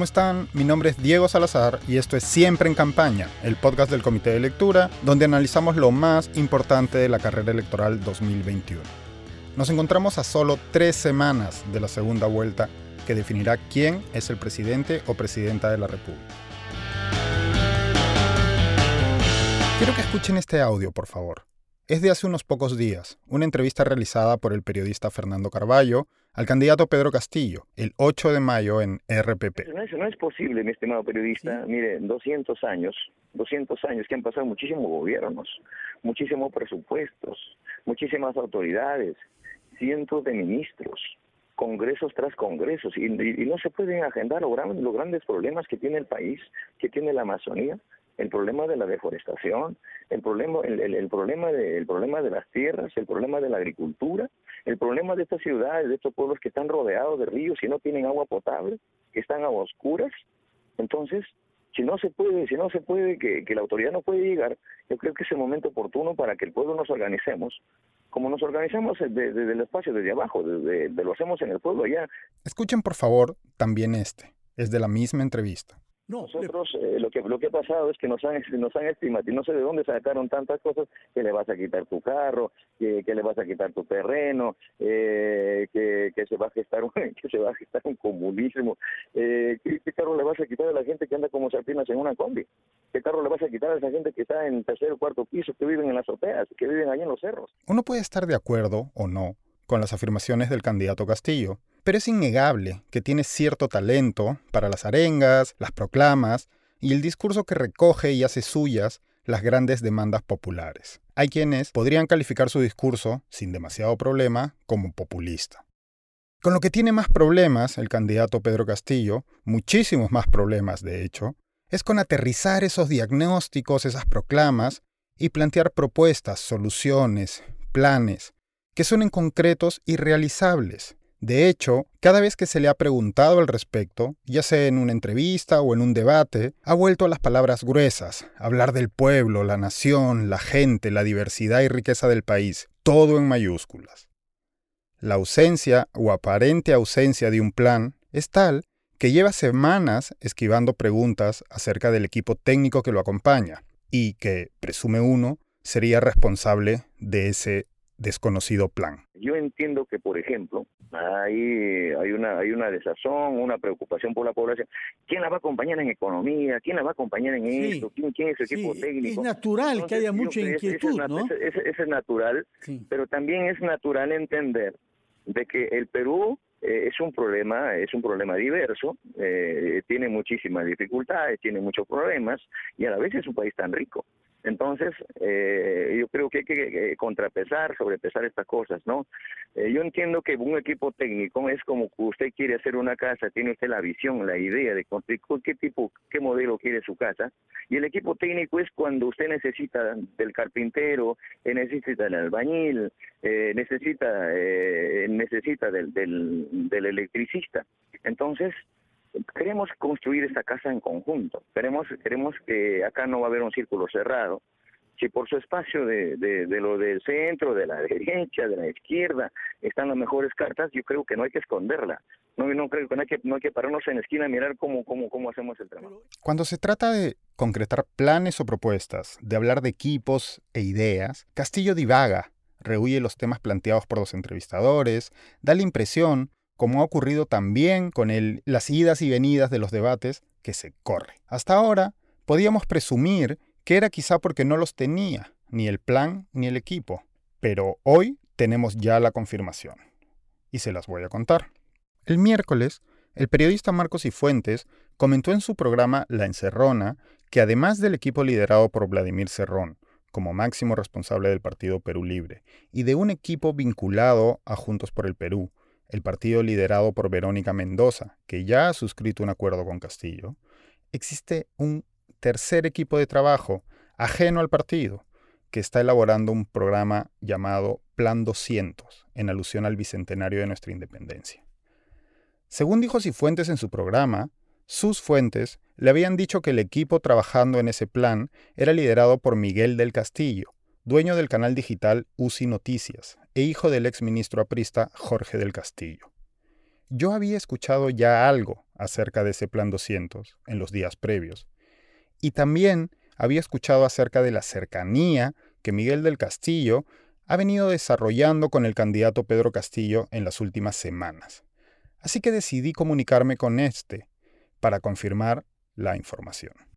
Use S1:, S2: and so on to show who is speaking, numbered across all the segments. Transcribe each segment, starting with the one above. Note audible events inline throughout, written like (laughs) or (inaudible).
S1: ¿Cómo están? Mi nombre es Diego Salazar y esto es Siempre en Campaña, el podcast del Comité de Lectura, donde analizamos lo más importante de la carrera electoral 2021. Nos encontramos a solo tres semanas de la segunda vuelta que definirá quién es el presidente o presidenta de la República. Quiero que escuchen este audio, por favor. Es de hace unos pocos días, una entrevista realizada por el periodista Fernando Carballo al candidato Pedro Castillo el 8 de mayo en RPP.
S2: No es, no es posible, mi estimado periodista. Mire, 200 años, 200 años que han pasado muchísimos gobiernos, muchísimos presupuestos, muchísimas autoridades, cientos de ministros, congresos tras congresos, y, no se pueden agendar los grandes problemas que tiene el país, que tiene la Amazonía, el problema de la deforestación, el problema, el, problema de, el problema de las tierras, el problema de la agricultura, el problema de estas ciudades, de estos pueblos que están rodeados de ríos y no tienen agua potable, que están a oscuras. Entonces, si no se puede, si no se puede, que, la autoridad no puede llegar, yo creo que es el momento oportuno para que el pueblo nos organicemos como nos organizamos desde, el espacio, desde abajo, desde, lo hacemos en el pueblo allá.
S1: Escuchen por favor también este, es de la misma entrevista.
S2: Nosotros eh, lo que lo que ha pasado es que nos han nos han estimado y no sé de dónde sacaron tantas cosas que le vas a quitar tu carro, que, que le vas a quitar tu terreno, eh, que, que se va a gestar un, (laughs) que se va a gestar un comunismo, eh, ¿qué, carro le vas a quitar a la gente que anda como sardinas en una combi, qué carro le vas a quitar a esa gente que está en tercer o cuarto piso, que viven en las azoteas, que viven allá en los cerros.
S1: Uno puede estar de acuerdo o no con las afirmaciones del candidato Castillo pero es innegable que tiene cierto talento para las arengas, las proclamas y el discurso que recoge y hace suyas las grandes demandas populares. Hay quienes podrían calificar su discurso, sin demasiado problema, como populista. Con lo que tiene más problemas el candidato Pedro Castillo, muchísimos más problemas de hecho, es con aterrizar esos diagnósticos, esas proclamas, y plantear propuestas, soluciones, planes, que suenen concretos y realizables, de hecho, cada vez que se le ha preguntado al respecto, ya sea en una entrevista o en un debate, ha vuelto a las palabras gruesas, hablar del pueblo, la nación, la gente, la diversidad y riqueza del país, todo en mayúsculas. La ausencia o aparente ausencia de un plan es tal que lleva semanas esquivando preguntas acerca del equipo técnico que lo acompaña y que, presume uno, sería responsable de ese desconocido plan.
S2: Yo entiendo que, por ejemplo, hay, hay, una, hay una desazón, una preocupación por la población. ¿Quién la va a acompañar en economía? ¿Quién la va a acompañar en esto? ¿Quién, ¿Quién, es su equipo técnico?
S3: Es natural que haya mucha inquietud, ¿no?
S2: Ese, es natural, pero también es natural entender de que el Perú eh, es un problema, es un problema diverso, eh, tiene muchísimas dificultades, tiene muchos problemas y a la vez es un país tan rico. Entonces, eh, yo creo que hay que contrapesar, sobrepesar estas cosas, ¿no? Eh, yo entiendo que un equipo técnico es como que usted quiere hacer una casa, tiene usted la visión, la idea de qué tipo, qué modelo quiere su casa, y el equipo técnico es cuando usted necesita del carpintero, eh, necesita del albañil, necesita necesita del, del, del electricista. Entonces, queremos construir esta casa en conjunto. Queremos, queremos que acá no va a haber un círculo cerrado. Si por su espacio de, de, lo del centro, de la (laughs) derecha, de la izquierda, están las mejores cartas, yo creo que no hay que esconderla. No, no creo que no hay que, no hay que pararnos en la esquina a mirar cómo, cómo, cómo hacemos el trabajo.
S1: Cuando se trata de concretar planes o propuestas, de hablar de equipos e ideas, Castillo divaga, rehuye los temas planteados por los entrevistadores, da la impresión como ha ocurrido también con las idas y venidas de los debates, que se corre. Hasta ahora, podíamos presumir que era quizá porque no los tenía, ni el plan ni el equipo, pero hoy tenemos ya la confirmación. Y se las voy a contar. El miércoles, el periodista Marcos Cifuentes comentó en su programa La Encerrona que además del equipo liderado por Vladimir Cerrón, como máximo responsable del Partido Perú Libre, y de un equipo vinculado a Juntos por el Perú, el partido liderado por Verónica Mendoza, que ya ha suscrito un acuerdo con Castillo, existe un tercer equipo de trabajo ajeno al partido que está elaborando un programa llamado Plan 200, en alusión al bicentenario de nuestra independencia. Según dijo Cifuentes en su programa, sus fuentes le habían dicho que el equipo trabajando en ese plan era liderado por Miguel del Castillo, dueño del canal digital UCI Noticias e hijo del ex ministro aprista Jorge del Castillo. Yo había escuchado ya algo acerca de ese Plan 200 en los días previos. Y también había escuchado acerca de la cercanía que Miguel del Castillo ha venido desarrollando con el candidato Pedro Castillo en las últimas semanas. Así que decidí comunicarme con este para confirmar la información.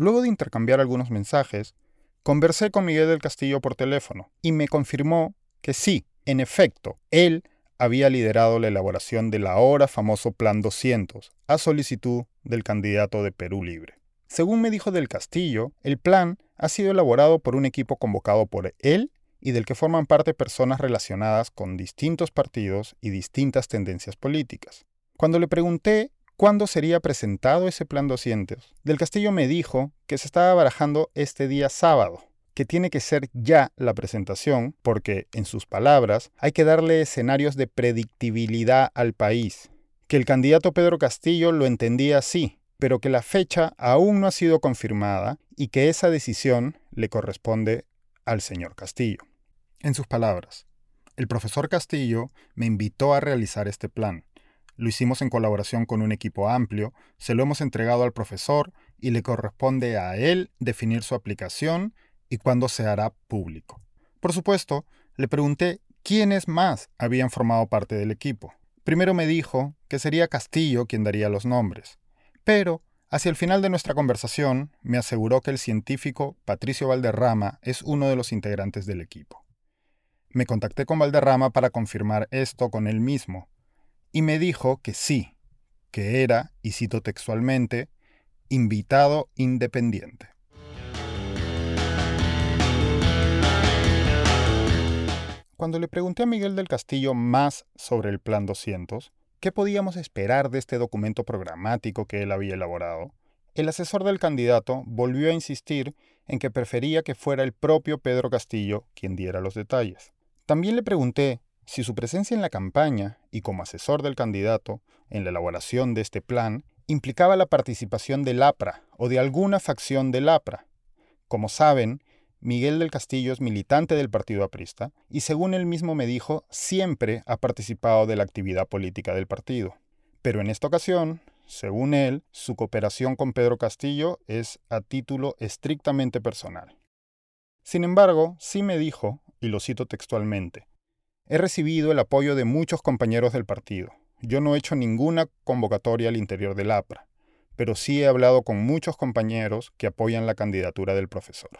S1: Luego de intercambiar algunos mensajes, conversé con Miguel del Castillo por teléfono y me confirmó que sí, en efecto, él había liderado la elaboración del ahora famoso Plan 200 a solicitud del candidato de Perú Libre. Según me dijo del Castillo, el plan ha sido elaborado por un equipo convocado por él y del que forman parte personas relacionadas con distintos partidos y distintas tendencias políticas. Cuando le pregunté cuándo sería presentado ese Plan 200, del Castillo me dijo que se estaba barajando este día sábado, que tiene que ser ya la presentación porque, en sus palabras, hay que darle escenarios de predictibilidad al país, que el candidato Pedro Castillo lo entendía así, pero que la fecha aún no ha sido confirmada y que esa decisión le corresponde al señor Castillo. En sus palabras, el profesor Castillo me invitó a realizar este plan. Lo hicimos en colaboración con un equipo amplio, se lo hemos entregado al profesor y le corresponde a él definir su aplicación y cuándo se hará público. Por supuesto, le pregunté quiénes más habían formado parte del equipo. Primero me dijo que sería Castillo quien daría los nombres, pero Hacia el final de nuestra conversación, me aseguró que el científico Patricio Valderrama es uno de los integrantes del equipo. Me contacté con Valderrama para confirmar esto con él mismo, y me dijo que sí, que era, y cito textualmente, invitado independiente. Cuando le pregunté a Miguel del Castillo más sobre el Plan 200, ¿qué podíamos esperar de este documento programático que él había elaborado? El asesor del candidato volvió a insistir en que prefería que fuera el propio Pedro Castillo quien diera los detalles. También le pregunté si su presencia en la campaña y como asesor del candidato en la elaboración de este plan implicaba la participación del APRA o de alguna facción del APRA. Como saben, Miguel del Castillo es militante del Partido Aprista y según él mismo me dijo, siempre ha participado de la actividad política del partido. Pero en esta ocasión, según él, su cooperación con Pedro Castillo es a título estrictamente personal. Sin embargo, sí me dijo, y lo cito textualmente, he recibido el apoyo de muchos compañeros del partido. Yo no he hecho ninguna convocatoria al interior del APRA, pero sí he hablado con muchos compañeros que apoyan la candidatura del profesor.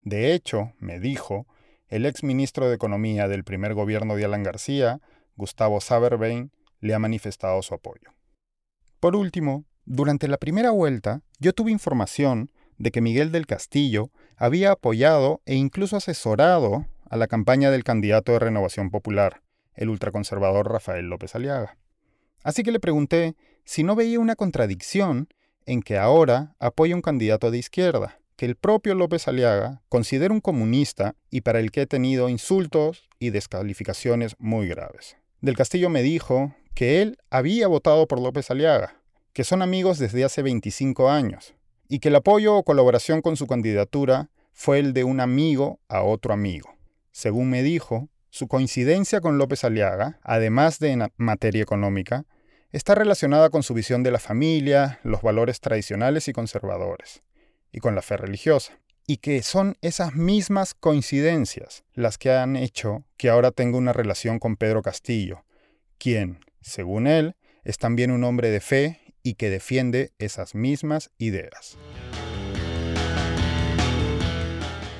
S1: De hecho, me dijo, el ex ministro de Economía del primer gobierno de Alan García, Gustavo Saberbein, le ha manifestado su apoyo. Por último, durante la primera vuelta, yo tuve información de que Miguel del Castillo había apoyado e incluso asesorado a la campaña del candidato de Renovación Popular, el ultraconservador Rafael López Aliaga. Así que le pregunté si no veía una contradicción en que ahora apoya un candidato de izquierda, que el propio López Aliaga considera un comunista y para el que he tenido insultos y descalificaciones muy graves. Del Castillo me dijo que él había votado por López Aliaga, que son amigos desde hace 25 años, y que el apoyo o colaboración con su candidatura fue el de un amigo a otro amigo. Según me dijo, su coincidencia con López Aliaga, además de en materia económica, está relacionada con su visión de la familia, los valores tradicionales y conservadores, y con la fe religiosa. Y que son esas mismas coincidencias las que han hecho que ahora tenga una relación con Pedro Castillo, quien, según él, es también un hombre de fe y que defiende esas mismas ideas.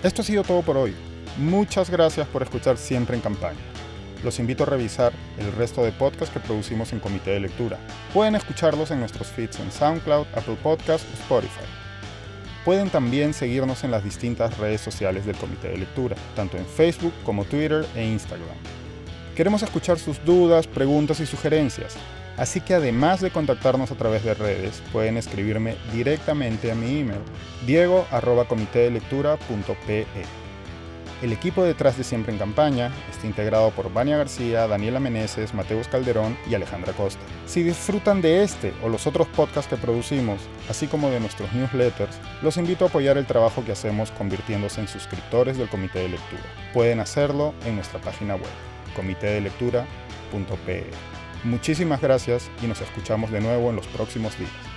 S1: Esto ha sido todo por hoy. Muchas gracias por escuchar siempre en campaña. Los invito a revisar el resto de podcasts que producimos en Comité de Lectura. Pueden escucharlos en nuestros feeds en SoundCloud, Apple Podcasts o Spotify. Pueden también seguirnos en las distintas redes sociales del Comité de Lectura, tanto en Facebook como Twitter e Instagram. Queremos escuchar sus dudas, preguntas y sugerencias. Así que además de contactarnos a través de redes, pueden escribirme directamente a mi email diego.comitedelectura.pe. El equipo detrás de Siempre en Campaña está integrado por Vania García, Daniela Meneses, Mateus Calderón y Alejandra Costa. Si disfrutan de este o los otros podcasts que producimos, así como de nuestros newsletters, los invito a apoyar el trabajo que hacemos convirtiéndose en suscriptores del Comité de Lectura. Pueden hacerlo en nuestra página web comitedelectura.pe. Muchísimas gracias y nos escuchamos de nuevo en los próximos días.